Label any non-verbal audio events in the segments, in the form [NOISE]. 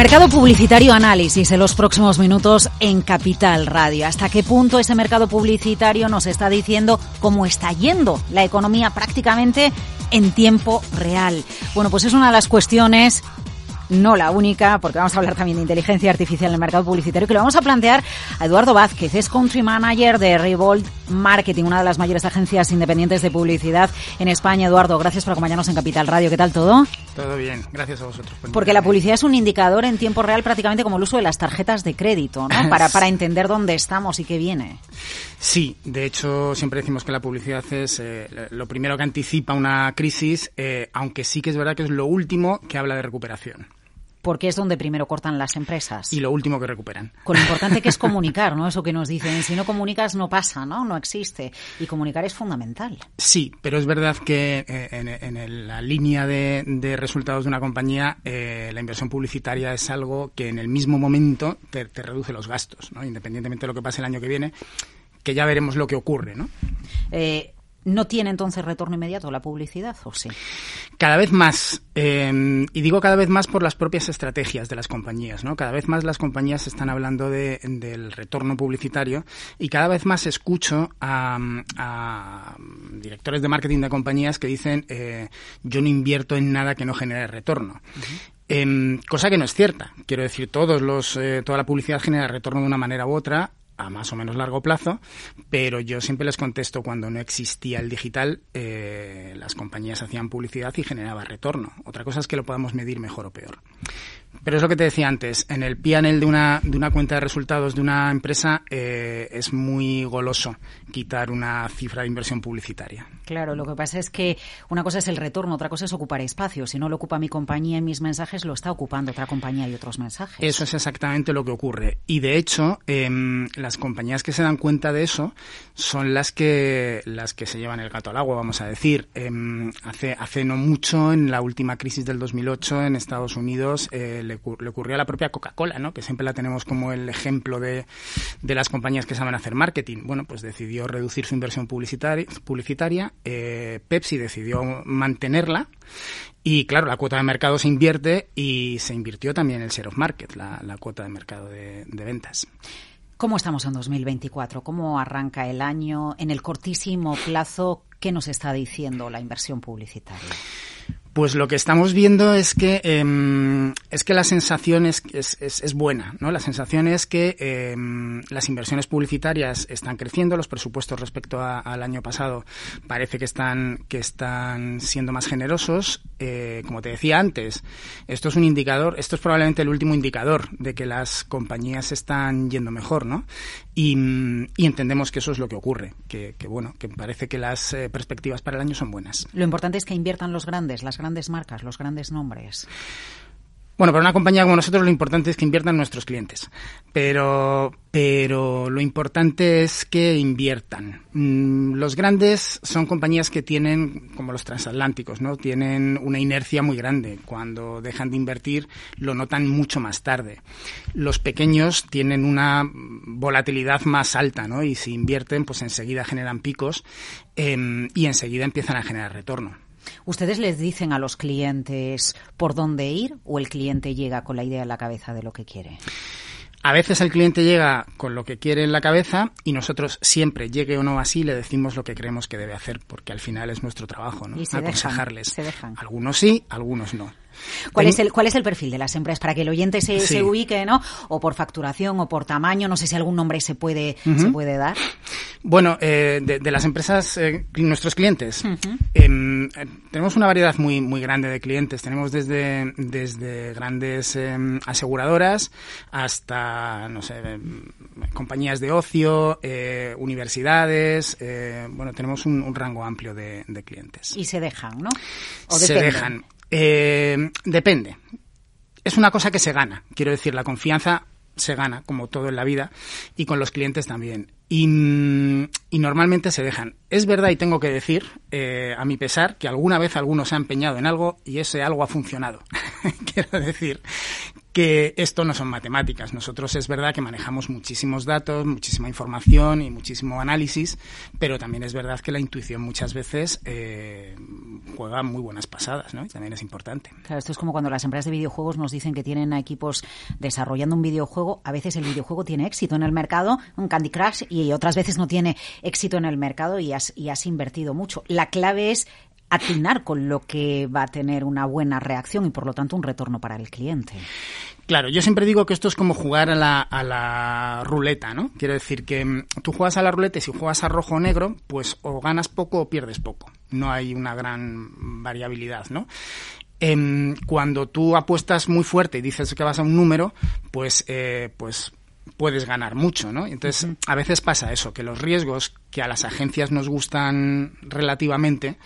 Mercado publicitario análisis en los próximos minutos en Capital Radio. ¿Hasta qué punto ese mercado publicitario nos está diciendo cómo está yendo la economía prácticamente en tiempo real? Bueno, pues es una de las cuestiones no la única, porque vamos a hablar también de inteligencia artificial en el mercado publicitario, que lo vamos a plantear a Eduardo Vázquez, es Country Manager de Revolt Marketing, una de las mayores agencias independientes de publicidad en España. Eduardo, gracias por acompañarnos en Capital Radio. ¿Qué tal todo? Todo bien, gracias a vosotros. Porque la publicidad es un indicador en tiempo real prácticamente como el uso de las tarjetas de crédito, ¿no? Para, para entender dónde estamos y qué viene. Sí, de hecho siempre decimos que la publicidad es eh, lo primero que anticipa una crisis, eh, aunque sí que es verdad que es lo último que habla de recuperación porque es donde primero cortan las empresas. Y lo último que recuperan. Con lo importante que es [LAUGHS] comunicar, ¿no? Eso que nos dicen, si no comunicas no pasa, ¿no? No existe. Y comunicar es fundamental. Sí, pero es verdad que eh, en, la línea de, resultados de una compañía, eh, la inversión publicitaria es algo que en el mismo momento te, te reduce los gastos, ¿no? Independientemente de lo que pase el año que viene, que ya veremos lo que ocurre, ¿no? Eh, ¿No tiene entonces retorno inmediato la publicidad o sí? Cada vez más, eh, y digo cada vez más por las propias estrategias de las compañías, ¿no? Cada vez más las compañías están hablando de, del retorno publicitario y cada vez más escucho a, directores de marketing de compañías que dicen eh, yo no invierto en nada que no genere retorno. Em, cosa que no es cierta. Quiero decir, todos los, eh, toda la publicidad genera retorno de una manera u otra a más o menos largo plazo, pero yo siempre les contesto cuando no existía el digital, eh, las compañías hacían publicidad y generaba retorno. Otra cosa es que lo podamos medir mejor o peor. Pero es lo que te decía antes, en el PNL de una, de una cuenta de resultados de una empresa eh, es muy goloso quitar una cifra de inversión publicitaria. Claro, lo que pasa es que una cosa es el retorno, otra cosa es ocupar espacio. Si no lo ocupa mi compañía en mis mensajes, lo está ocupando otra compañía y otros mensajes. Eso es exactamente lo que ocurre. Y de hecho, em, las compañías que se dan cuenta de eso son las que, las que se llevan el gato al agua, vamos a decir. Em, hace, hace no mucho, en la última crisis del 2008 en Estados Unidos, eh, le, ocurrió a la propia Coca-Cola, ¿no? que siempre la tenemos como el ejemplo de, de, las compañías que saben hacer marketing. Bueno, pues decidió reducir su inversión publicitaria, publicitaria eh, Pepsi decidió mantenerla y claro, la cuota de mercado se invierte y se invirtió también el share of market, la, cuota de mercado de, de ventas. ¿Cómo estamos en 2024? ¿Cómo arranca el año? En el cortísimo plazo, ¿qué nos está diciendo la inversión publicitaria? Pues lo que estamos viendo es que em, es que la sensación es, es, buena, ¿no? La sensación es que em, las inversiones publicitarias están creciendo, los presupuestos respecto al año pasado parece que están que están siendo más generosos. Eh, como te decía antes, esto es un indicador, esto es probablemente el último indicador de que las compañías están yendo mejor, ¿no? Y, entendemos que eso es lo que ocurre, que, bueno, que parece que las eh, perspectivas para el año son buenas. Lo importante es que inviertan los grandes, las grandes marcas, los grandes nombres. Bueno, para una compañía como nosotros lo importante es que inviertan nuestros clientes, pero, pero lo importante es que inviertan. Mm, los grandes son compañías que tienen, como los transatlánticos, ¿no? Tienen una inercia muy grande. Cuando dejan de invertir lo notan mucho más tarde. Los pequeños tienen una volatilidad más alta, ¿no? Y si invierten, pues enseguida generan picos em, y enseguida empiezan a generar retorno. ¿Ustedes les dicen a los clientes por dónde ir o el cliente llega con la idea en la cabeza de lo que quiere? A veces el cliente llega con lo que quiere en la cabeza y nosotros siempre, llegue o no así, le decimos lo que creemos que debe hacer, porque al final es nuestro trabajo, ¿no? Y se Aconsejarles. se dejan. Algunos sí, algunos no. ¿Cuál es, el, ¿Cuál es el perfil de las empresas? Para que el oyente se, se, ubique, ¿no? O por facturación o por tamaño, no sé si algún nombre se puede, se puede dar. Bueno, eh, de, las empresas, eh, nuestros clientes, eh, tenemos una variedad muy, muy grande de clientes. Tenemos desde, desde grandes em, aseguradoras hasta, no sé, em, compañías de ocio, universidades. bueno, tenemos un, rango amplio de, clientes. Y se dejan, ¿no? ¿O se dejan. Eh, depende. Es una cosa que se gana. Quiero decir, la confianza se gana, como todo en la vida, y con los clientes también. Y, normalmente se dejan. Es verdad, y tengo que decir, eh, a mi pesar, que alguna vez alguno se ha empeñado en algo y ese algo ha funcionado. [LAUGHS] Quiero decir que esto no son matemáticas. Nosotros es verdad que manejamos muchísimos datos, muchísima información y muchísimo análisis, pero también es verdad que la intuición muchas veces eh, juega muy buenas pasadas, ¿no? Y también es importante. Claro, esto es como cuando las empresas de videojuegos nos dicen que tienen equipos desarrollando un videojuego. A veces el videojuego tiene éxito en el mercado, un Candy Crush, y otras veces no tiene éxito en el mercado y has, y has invertido mucho. La clave es atinar con lo que va a tener una buena reacción y por lo tanto un retorno para el cliente. Claro, yo siempre digo que esto es como jugar a la, a la ruleta, ¿no? Quiero decir que mm, tú juegas a la ruleta y si juegas a rojo o negro, pues o ganas poco o pierdes poco. No hay una gran variabilidad, ¿no? Em, cuando tú apuestas muy fuerte y dices que vas a un número, pues, eh, pues puedes ganar mucho, ¿no? Entonces, a veces pasa eso, que los riesgos que a las agencias nos gustan relativamente,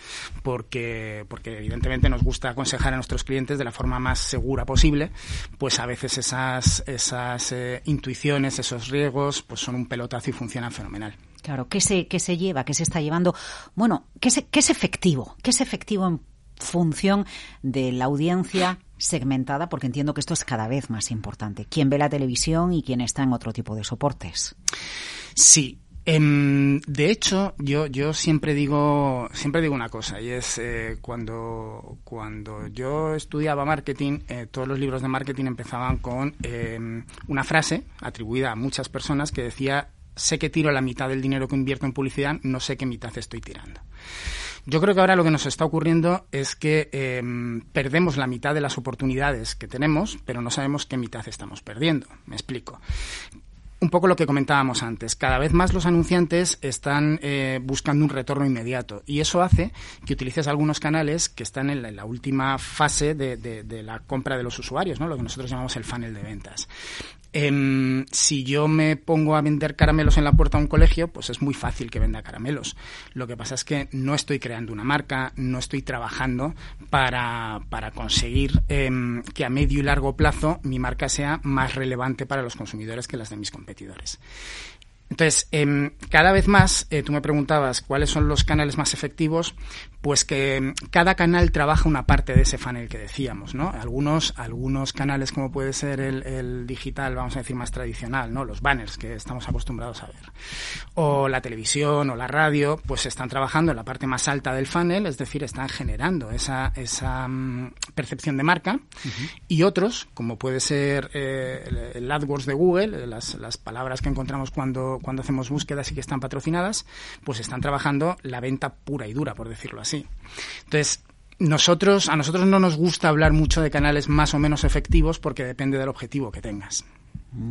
porque, porque evidentemente nos gusta aconsejar a nuestros clientes de la forma más segura posible, pues a veces esas, esas eh, intuiciones, esos riesgos, pues son un pelotazo y funcionan fenomenal. Claro, ¿qué se, qué se lleva? ¿Qué se está llevando? Bueno, ¿qué, ¿qué es efectivo? ¿Qué es efectivo en función de la audiencia segmentada, porque entiendo que esto es cada vez más importante. ¿Quién ve la televisión y quién está en otro tipo de soportes? Sí, em, de hecho, yo, yo siempre digo, siempre digo una cosa, y es eh, cuando, cuando yo estudiaba marketing, eh, todos los libros de marketing empezaban con em, una frase atribuida a muchas personas que decía sé que tiro la mitad del dinero que invierto en publicidad, no sé qué mitad estoy tirando. Yo creo que ahora lo que nos está ocurriendo es que em, perdemos la mitad de las oportunidades que tenemos, pero no sabemos qué mitad estamos perdiendo. Me explico un poco lo que comentábamos antes. Cada vez más los anunciantes están eh, buscando un retorno inmediato y eso hace que utilices algunos canales que están en la, última fase de, de, la compra de los usuarios, ¿no? lo que nosotros llamamos el funnel de ventas. Em, si yo me pongo a vender caramelos en la puerta de un colegio, pues es muy fácil que venda caramelos. Lo que pasa es que no estoy creando una marca, no estoy trabajando para, para conseguir em, que a medio y largo plazo mi marca sea más relevante para los consumidores que las de mis competidores. Entonces, em, cada vez más, eh, tú me preguntabas cuáles son los canales más efectivos, pues que em, cada canal trabaja una parte de ese funnel que decíamos, ¿no? Algunos, algunos canales como puede ser el, digital, vamos a decir más tradicional, ¿no? Los banners que estamos acostumbrados a ver. O la televisión o la radio, pues están trabajando en la parte más alta del funnel, es decir, están generando esa, esa mm, percepción de marca. Y otros, como puede ser eh, el, AdWords de Google, las, las palabras que encontramos cuando cuando, hacemos búsquedas y que están patrocinadas, pues están trabajando la venta pura y dura, por decirlo así. Entonces, nosotros, a nosotros no nos gusta hablar mucho de canales más o menos efectivos porque depende del objetivo que tengas.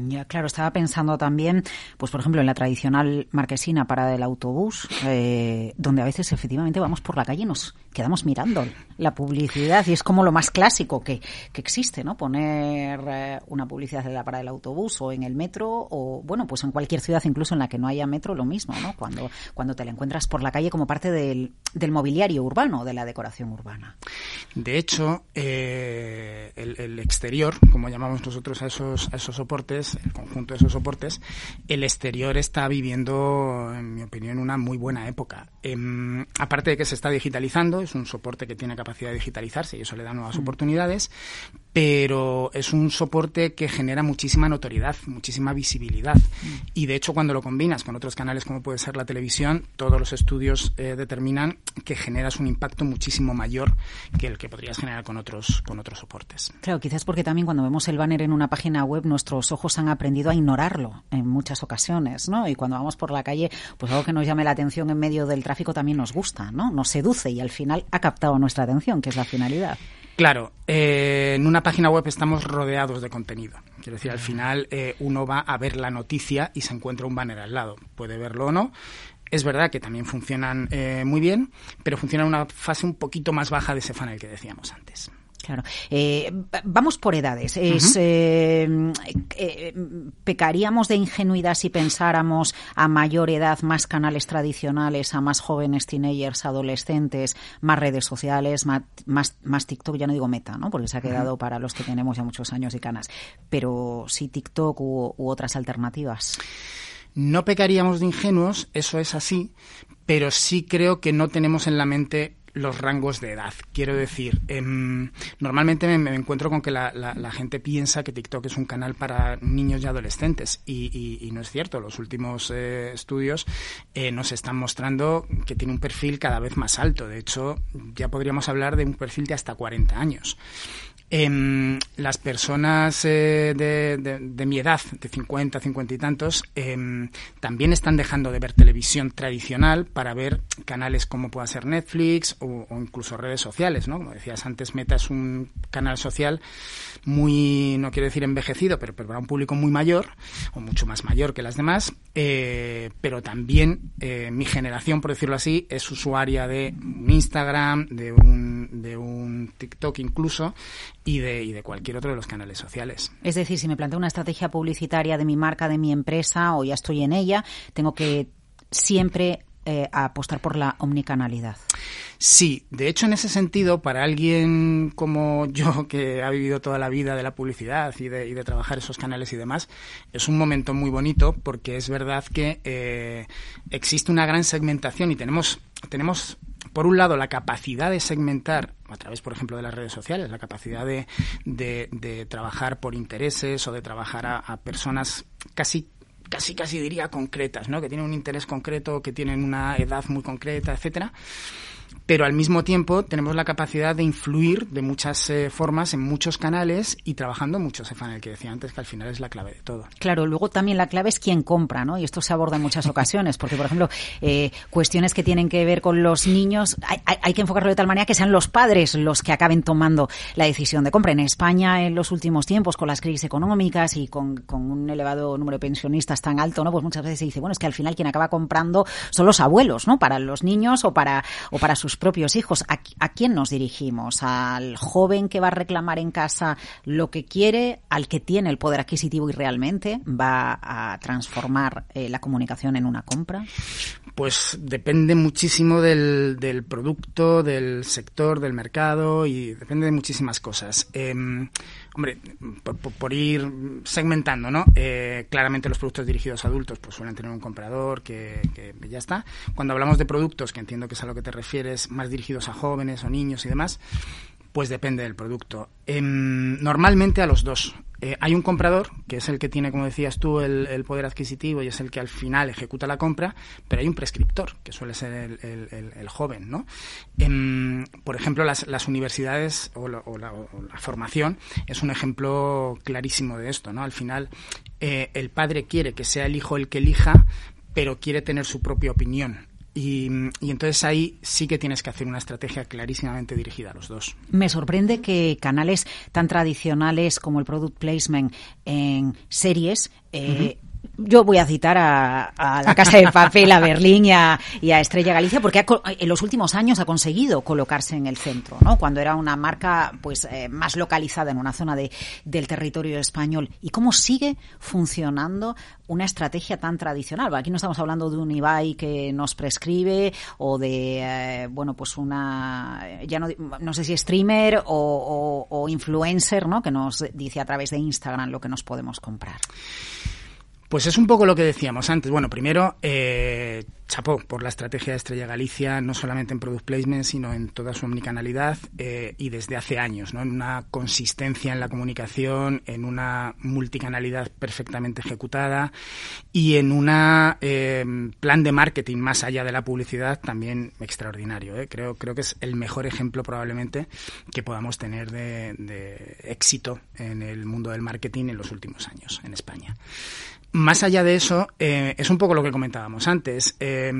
Ya, claro, estaba pensando también, pues por ejemplo, en la tradicional marquesina para del autobús, eh, donde a veces efectivamente vamos por la calle y nos quedamos mirando la publicidad y es como lo más clásico que, que existe, ¿no? Poner eh, una publicidad de la parada del autobús o en el metro o, bueno, pues en cualquier ciudad, incluso en la que no haya metro, lo mismo, ¿no? Cuando, cuando te la encuentras por la calle como parte del, del mobiliario urbano, de la decoración urbana. De hecho, eh, el, el, exterior, como llamamos nosotros a esos, a esos soportes, el conjunto de esos soportes, el exterior está viviendo, en mi opinión, una muy buena época. Em, aparte de que se está digitalizando, es un soporte que tiene capacidad de digitalizarse y eso le da nuevas mm. oportunidades, pero es un soporte que genera muchísima notoriedad, muchísima visibilidad. Mm. Y de hecho, cuando lo combinas con otros canales como puede ser la televisión, todos los estudios eh, determinan que generas un impacto muchísimo mayor que el que podrías generar con otros, con otros soportes. Claro, quizás porque también cuando vemos el banner en una página web, nuestros ojos han aprendido a ignorarlo en muchas ocasiones, ¿no? Y cuando vamos por la calle, pues algo que nos llame la atención en medio del tráfico también nos gusta, ¿no? Nos seduce y al final ha captado nuestra atención, que es la finalidad. Claro, eh, en una página web estamos rodeados de contenido. Quiero decir, al final eh, uno va a ver la noticia y se encuentra un banner al lado. Puede verlo o no. Es verdad que también funcionan eh, muy bien, pero funcionan en una fase un poquito más baja de ese funnel que decíamos antes. Claro. Eh, vamos por edades. Es, eh, eh, ¿Pecaríamos de ingenuidad si pensáramos a mayor edad más canales tradicionales, a más jóvenes, teenagers, adolescentes, más redes sociales, más, más, TikTok? Ya no digo meta, ¿no? porque se ha quedado para los que tenemos ya muchos años y canas. Pero sí TikTok u, u otras alternativas. No pecaríamos de ingenuos, eso es así, pero sí creo que no tenemos en la mente los rangos de edad. Quiero decir, em, normalmente me, encuentro con que la, gente piensa que TikTok es un canal para niños y adolescentes y, no es cierto. Los últimos eh, estudios eh, nos están mostrando que tiene un perfil cada vez más alto. De hecho, ya podríamos hablar de un perfil de hasta 40 años. Em, las personas eh, de, mi edad, de 50, 50 y tantos, em, también están dejando de ver televisión tradicional para ver canales como pueda ser Netflix o, incluso redes sociales, ¿no? Como decías antes, Meta es un canal social muy, no quiero decir envejecido, pero, para un público muy mayor, o mucho más mayor que las demás, eh, pero también eh, mi generación, por decirlo así, es usuaria de un Instagram, de un, de un TikTok incluso, y de, y de cualquier otro de los canales sociales. Es decir, si me planteo una estrategia publicitaria de mi marca, de mi empresa, o ya estoy en ella, tengo que siempre eh, apostar por la omnicanalidad. Sí, de hecho, en ese sentido, para alguien como yo, [LAUGHS] que ha vivido toda la vida de la publicidad y de, y de trabajar esos canales y demás, es un momento muy bonito porque es verdad que eh, existe una gran segmentación y tenemos, tenemos por un lado, la capacidad de segmentar a través, por ejemplo, de las redes sociales, la capacidad de, de, trabajar por intereses o de trabajar a, personas casi casi casi diría concretas, ¿no? Que tienen un interés concreto, que tienen una edad muy concreta, etcétera pero al mismo tiempo tenemos la capacidad de influir de muchas eh, formas en muchos canales y trabajando mucho ese funnel que decía antes, que al final es la clave de todo. Claro, luego también la clave es quién compra, ¿no? Y esto se aborda en muchas [LAUGHS] ocasiones, porque, por ejemplo, eh, cuestiones que tienen que ver con los niños, hay, hay, que enfocarlo de tal manera que sean los padres los que acaben tomando la decisión de compra. En España, en los últimos tiempos, con las crisis económicas y con, con un elevado número de pensionistas tan alto, ¿no? Pues muchas veces se dice, bueno, es que al final quien acaba comprando son los abuelos, ¿no? Para los niños o para, o para sus propios hijos. ¿A, quién nos dirigimos? ¿Al joven que va a reclamar en casa lo que quiere? ¿Al que tiene el poder adquisitivo y realmente va a transformar eh, la comunicación en una compra? Pues depende muchísimo del, del, producto, del sector, del mercado y depende de muchísimas cosas. Em, hombre, por, ir segmentando, ¿no? Eh, claramente los productos dirigidos a adultos pues suelen tener un comprador que, que, ya está. Cuando hablamos de productos, que entiendo que es a lo que te refieres, más dirigidos a jóvenes o niños y demás, pues depende del producto. Em, normalmente a los dos. Eh, hay un comprador, que es el que tiene, como decías tú, el, poder adquisitivo y es el que al final ejecuta la compra, pero hay un prescriptor, que suele ser el, joven, ¿no? Em, por ejemplo, las, universidades o la, formación es un ejemplo clarísimo de esto, ¿no? Al final, eh, el padre quiere que sea el hijo el que elija, pero quiere tener su propia opinión y, entonces ahí sí que tienes que hacer una estrategia clarísimamente dirigida a los dos. Me sorprende que canales tan tradicionales como el product placement en series eh, yo voy a citar a, la Casa de Papel, a Berlín y a, Estrella Galicia, porque en los últimos años ha conseguido colocarse en el centro, ¿no? Cuando era una marca pues eh, más localizada en una zona de, del territorio español. ¿Y cómo sigue funcionando una estrategia tan tradicional? Aquí no estamos hablando de un Ibai que nos prescribe o de, eh, bueno, pues una, ya no, no sé si streamer o influencer, ¿no? Que nos dice a través de Instagram lo que nos podemos comprar. Pues es un poco lo que decíamos antes. Bueno, primero, eh, chapó por la estrategia de Estrella Galicia, no solamente en product placement, sino en toda su omnicanalidad eh, y desde hace años, ¿no? En una consistencia en la comunicación, en una multicanalidad perfectamente ejecutada y en un eh, plan de marketing más allá de la publicidad también extraordinario. ¿eh? Creo, creo que es el mejor ejemplo probablemente que podamos tener de, de éxito en el mundo del marketing en los últimos años en España. Más allá de eso, eh, es un poco lo que comentábamos antes. Eh,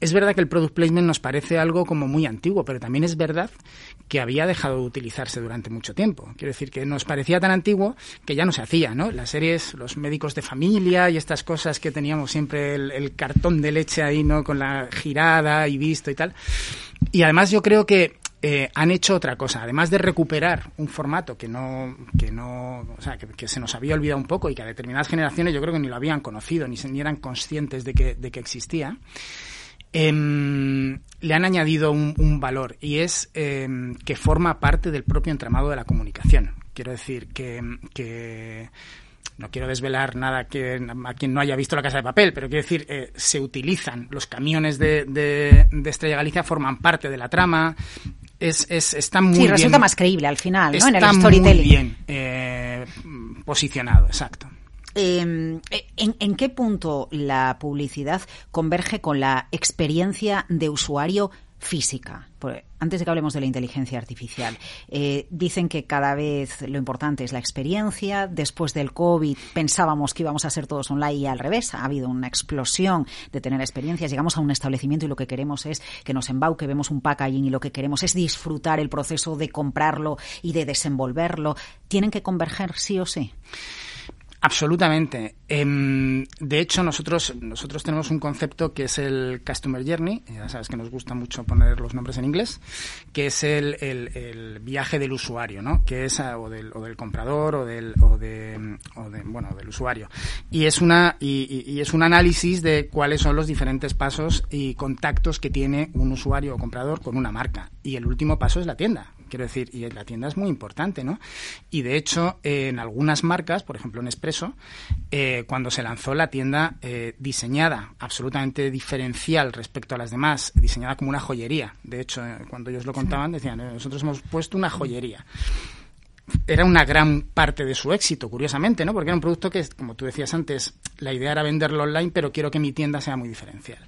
es verdad que el product placement nos parece algo como muy antiguo, pero también es verdad que había dejado de utilizarse durante mucho tiempo. Quiero decir que nos parecía tan antiguo que ya no se hacía, ¿no? Las series, los médicos de familia y estas cosas que teníamos siempre el, el cartón de leche ahí, ¿no? Con la girada y visto y tal. Y además yo creo que eh, han hecho otra cosa. Además de recuperar un formato que no, que no, o sea, que, se nos había olvidado un poco y que a determinadas generaciones yo creo que ni lo habían conocido, ni, ni eran conscientes de que, de que existía, em, le han añadido un, valor y es em, que forma parte del propio entramado de la comunicación. Quiero decir que, que no quiero desvelar nada que a quien no haya visto la casa de papel, pero quiero decir, eh, se utilizan los camiones de, de, Estrella Galicia, forman parte de la trama. Es, es, está muy sí, resulta más creíble al final, ¿no? en el storytelling. Muy bien eh, posicionado, exacto. Em, ¿en, ¿En qué punto la publicidad converge con la experiencia de usuario física. Antes de que hablemos de la inteligencia artificial, eh, dicen que cada vez lo importante es la experiencia. Después del COVID pensábamos que íbamos a ser todos online y al revés. Ha habido una explosión de tener experiencias. Llegamos a un establecimiento y lo que queremos es que nos embauque, vemos un packaging y lo que queremos es disfrutar el proceso de comprarlo y de desenvolverlo. ¿Tienen que converger sí o sí? Absolutamente. Em, de hecho, nosotros, nosotros tenemos un concepto que es el Customer Journey, ya sabes que nos gusta mucho poner los nombres en inglés, que es el, el, viaje del usuario, ¿no? Que es, o del, o del comprador o del, o de, o de, bueno, del usuario. Y es una, y, y, es un análisis de cuáles son los diferentes pasos y contactos que tiene un usuario o comprador con una marca. Y el último paso es la tienda quiero decir, y la tienda es muy importante, ¿no? Y de hecho, en algunas marcas, por ejemplo en Expreso, eh, cuando se lanzó la tienda eh, diseñada, absolutamente diferencial respecto a las demás, diseñada como una joyería. De hecho, eh, cuando ellos lo contaban, decían, nosotros hemos puesto una joyería era una gran parte de su éxito, curiosamente, ¿no? Porque era un producto que, como tú decías antes, la idea era venderlo online, pero quiero que mi tienda sea muy diferencial.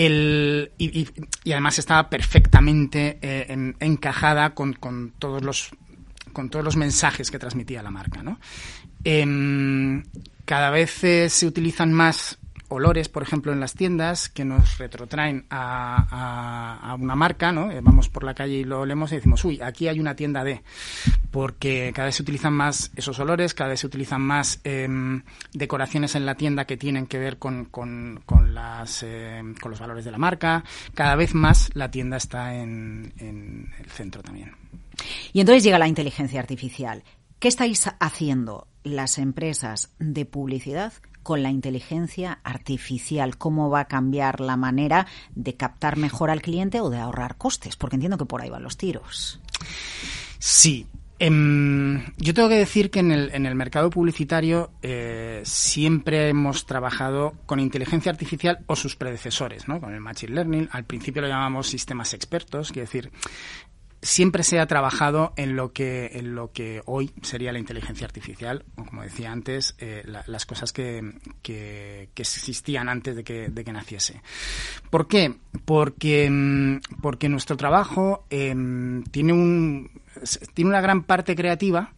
El, y, además estaba perfectamente eh, encajada con, con, todos los con todos los mensajes que transmitía la marca. ¿no? Em, cada vez eh, se utilizan más olores, por ejemplo, en las tiendas que nos retrotraen a, una marca, ¿no? Eh, vamos por la calle y lo olemos y decimos, uy, aquí hay una tienda de, porque cada vez se utilizan más esos olores, cada vez se utilizan más em, decoraciones en la tienda que tienen que ver em, con los valores de la marca, cada vez más la tienda está en, en el centro también. Y entonces llega la inteligencia artificial. ¿Qué estáis haciendo las empresas de publicidad con la inteligencia artificial? ¿Cómo va a cambiar la manera de captar mejor al cliente o de ahorrar costes? Porque entiendo que por ahí van los tiros. Sí, em, yo tengo que decir que en el, mercado publicitario eh, siempre hemos trabajado con inteligencia artificial o sus predecesores, ¿no? Con el Machine Learning. Al principio lo llamamos sistemas expertos, quiere decir, siempre se ha trabajado en lo que en lo que hoy sería la inteligencia artificial o como decía antes eh, las cosas que, que, existían antes de que, de que naciese ¿por qué? porque mm, porque nuestro trabajo em, tiene un tiene una gran parte creativa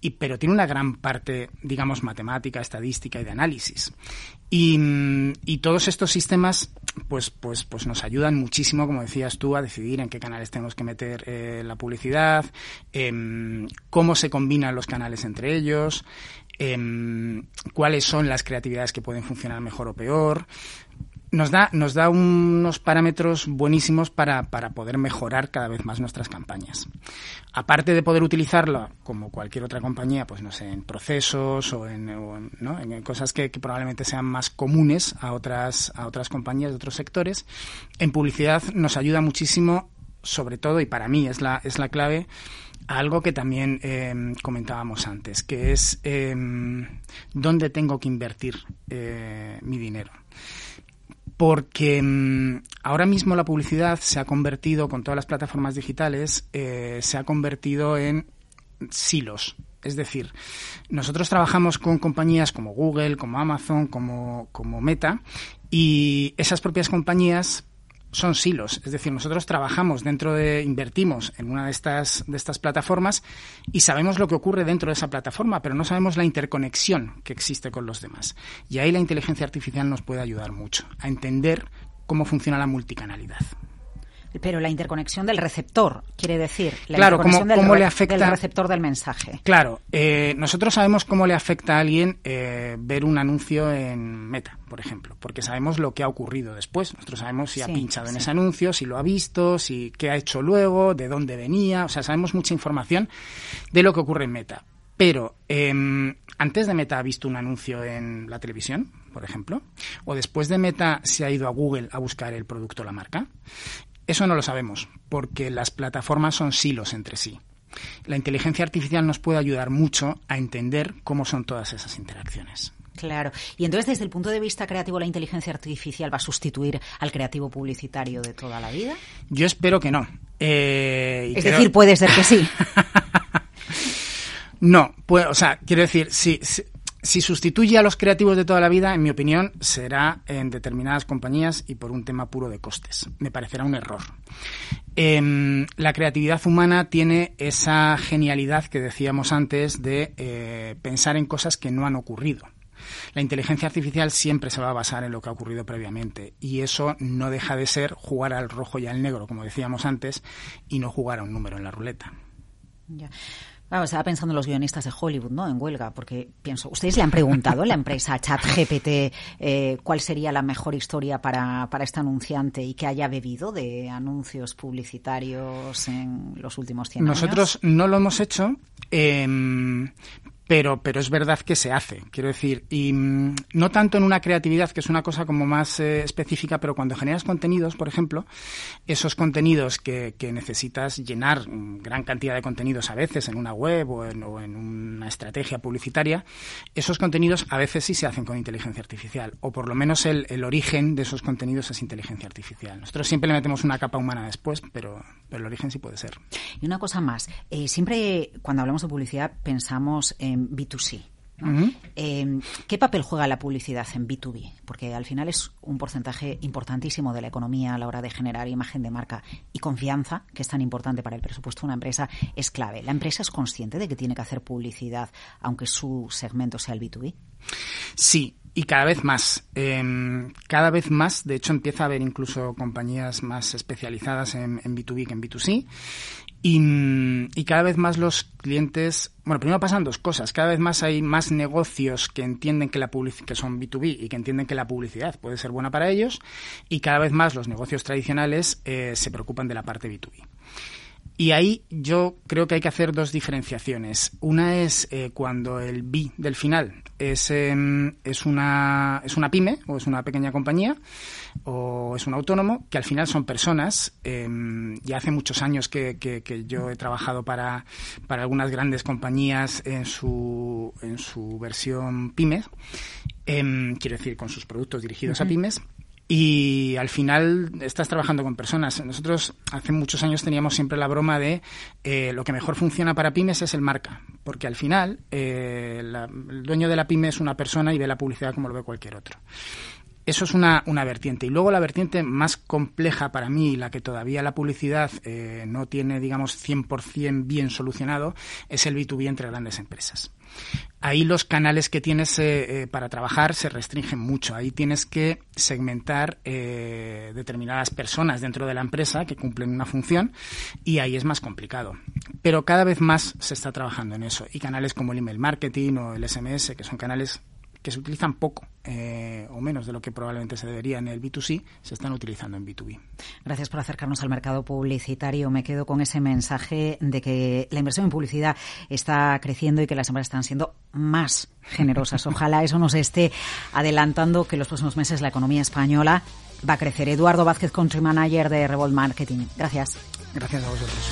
y, pero tiene una gran parte, digamos, matemática, estadística y de análisis. Y, todos estos sistemas, pues, pues, pues nos ayudan muchísimo, como decías tú, a decidir en qué canales tenemos que meter eh, la publicidad, em, cómo se combinan los canales entre ellos, em, cuáles son las creatividades que pueden funcionar mejor o peor nos da, nos da unos parámetros buenísimos para, para, poder mejorar cada vez más nuestras campañas. Aparte de poder utilizarlo como cualquier otra compañía, pues no sé, en procesos o en, ¿no? en cosas que, probablemente sean más comunes a otras, a otras compañías de otros sectores, en publicidad nos ayuda muchísimo, sobre todo, y para mí es la, es la clave, algo que también em, comentábamos antes, que es em, dónde tengo que invertir eh, mi dinero porque mm, ahora mismo la publicidad se ha convertido, con todas las plataformas digitales, eh, se ha convertido en silos. Es decir, nosotros trabajamos con compañías como Google, como Amazon, como, como Meta, y esas propias compañías son silos, es decir, nosotros trabajamos dentro de, invertimos en una de estas, de estas plataformas y sabemos lo que ocurre dentro de esa plataforma, pero no sabemos la interconexión que existe con los demás. Y ahí la inteligencia artificial nos puede ayudar mucho a entender cómo funciona la multicanalidad. Pero la interconexión del receptor, quiere decir, la claro, interconexión cómo, le afecta, del receptor del mensaje. Claro, eh, nosotros sabemos cómo le afecta a alguien eh, ver un anuncio en Meta, por ejemplo, porque sabemos lo que ha ocurrido después. Nosotros sabemos si ha pinchado en ese anuncio, si lo ha visto, si qué ha hecho luego, de dónde venía, o sea, sabemos mucha información de lo que ocurre en Meta. Pero em, antes de Meta ha visto un anuncio en la televisión, por ejemplo, o después de Meta se ha ido a Google a buscar el producto o la marca. Eso no lo sabemos, porque las plataformas son silos entre sí. la inteligencia artificial nos puede ayudar mucho a entender cómo son todas esas interacciones. Claro. Y entonces, desde el punto de vista creativo, ¿la inteligencia artificial va a sustituir al creativo publicitario de toda la vida? Yo espero que no. Eh, es decir, puede ser que sí. [LAUGHS] no, pues, o sea, quiero decir, si, si sustituye a los creativos de toda la vida, en mi opinión, será en determinadas compañías y por un tema puro de costes. Me parecerá un error. Em, la creatividad humana tiene esa genialidad que decíamos antes de eh, pensar en cosas que no han ocurrido. La inteligencia artificial siempre se va a basar en lo que ha ocurrido previamente y eso no deja de ser jugar al rojo y al negro, como decíamos antes, y no jugar a un número en la ruleta. Estaba pensando en los guionistas de Hollywood, ¿no? En huelga, porque pienso, ¿ustedes le han preguntado a la empresa ChatGPT eh, cuál sería la mejor historia para, para este anunciante y que haya bebido de anuncios publicitarios en los últimos 100 años? Nosotros no lo hemos hecho, eh, pero, pero es verdad que se hace, quiero decir, y mm, no tanto en una creatividad, que es una cosa como más eh, específica, pero cuando generas contenidos, por ejemplo, esos contenidos que, necesitas llenar gran cantidad de contenidos a veces en una web o en, o en, una estrategia publicitaria, esos contenidos a veces sí se hacen con inteligencia artificial, o por lo menos el, origen de esos contenidos es inteligencia artificial. Nosotros siempre le metemos una capa humana después, pero, pero el origen sí puede ser. Y una cosa más, eh, siempre cuando hablamos de publicidad pensamos en B2C. Eh, ¿Qué papel juega la publicidad en B2B? Porque al final es un porcentaje importantísimo de la economía a la hora de generar imagen de marca y confianza, que es tan importante para el presupuesto de una empresa, es clave. ¿La empresa es consciente de que tiene que hacer publicidad aunque su segmento sea el B2B? Sí, y cada vez más. Eh, cada vez más, de hecho, empieza a haber incluso compañías más especializadas en, en B2B que en B2C. Y, cada vez más los clientes, bueno, primero pasan dos cosas. Cada vez más hay más negocios que entienden que la que son B2B y que entienden que la publicidad puede ser buena para ellos. Y cada vez más los negocios tradicionales eh, se preocupan de la parte B2B. Y ahí yo creo que hay que hacer dos diferenciaciones. Una es eh, cuando el B del final es, em, es, una, es una pyme o es una pequeña compañía o es un autónomo, que al final son personas. Eh, ya hace muchos años que, que, yo he trabajado para, para, algunas grandes compañías en su, en su versión pyme, em, quiero decir, con sus productos dirigidos a pymes y al final estás trabajando con personas. Nosotros hace muchos años teníamos siempre la broma de eh, lo que mejor funciona para pymes es el marca, porque al final eh, el dueño de la pyme es una persona y ve la publicidad como lo ve cualquier otro. Eso es una, una, vertiente. Y luego la vertiente más compleja para mí, la que todavía la publicidad eh, no tiene, digamos, 100% bien solucionado, es el B2B entre grandes empresas. Ahí los canales que tienes eh, eh, para trabajar se restringen mucho. Ahí tienes que segmentar determinadas personas dentro de la empresa que cumplen una función y ahí es más complicado. Pero cada vez más se está trabajando en eso. Y canales como el email marketing o el SMS, que son canales que se utilizan poco eh, o menos de lo que probablemente se debería en el B2C, se están utilizando en B2B. Gracias por acercarnos al mercado publicitario. Me quedo con ese mensaje de que la inversión en publicidad está creciendo y que las empresas están siendo más generosas. [LAUGHS] Ojalá eso nos esté adelantando que en los próximos meses la economía española va a crecer. Eduardo Vázquez, Country Manager de Revolt Marketing. Gracias. Gracias a vosotros.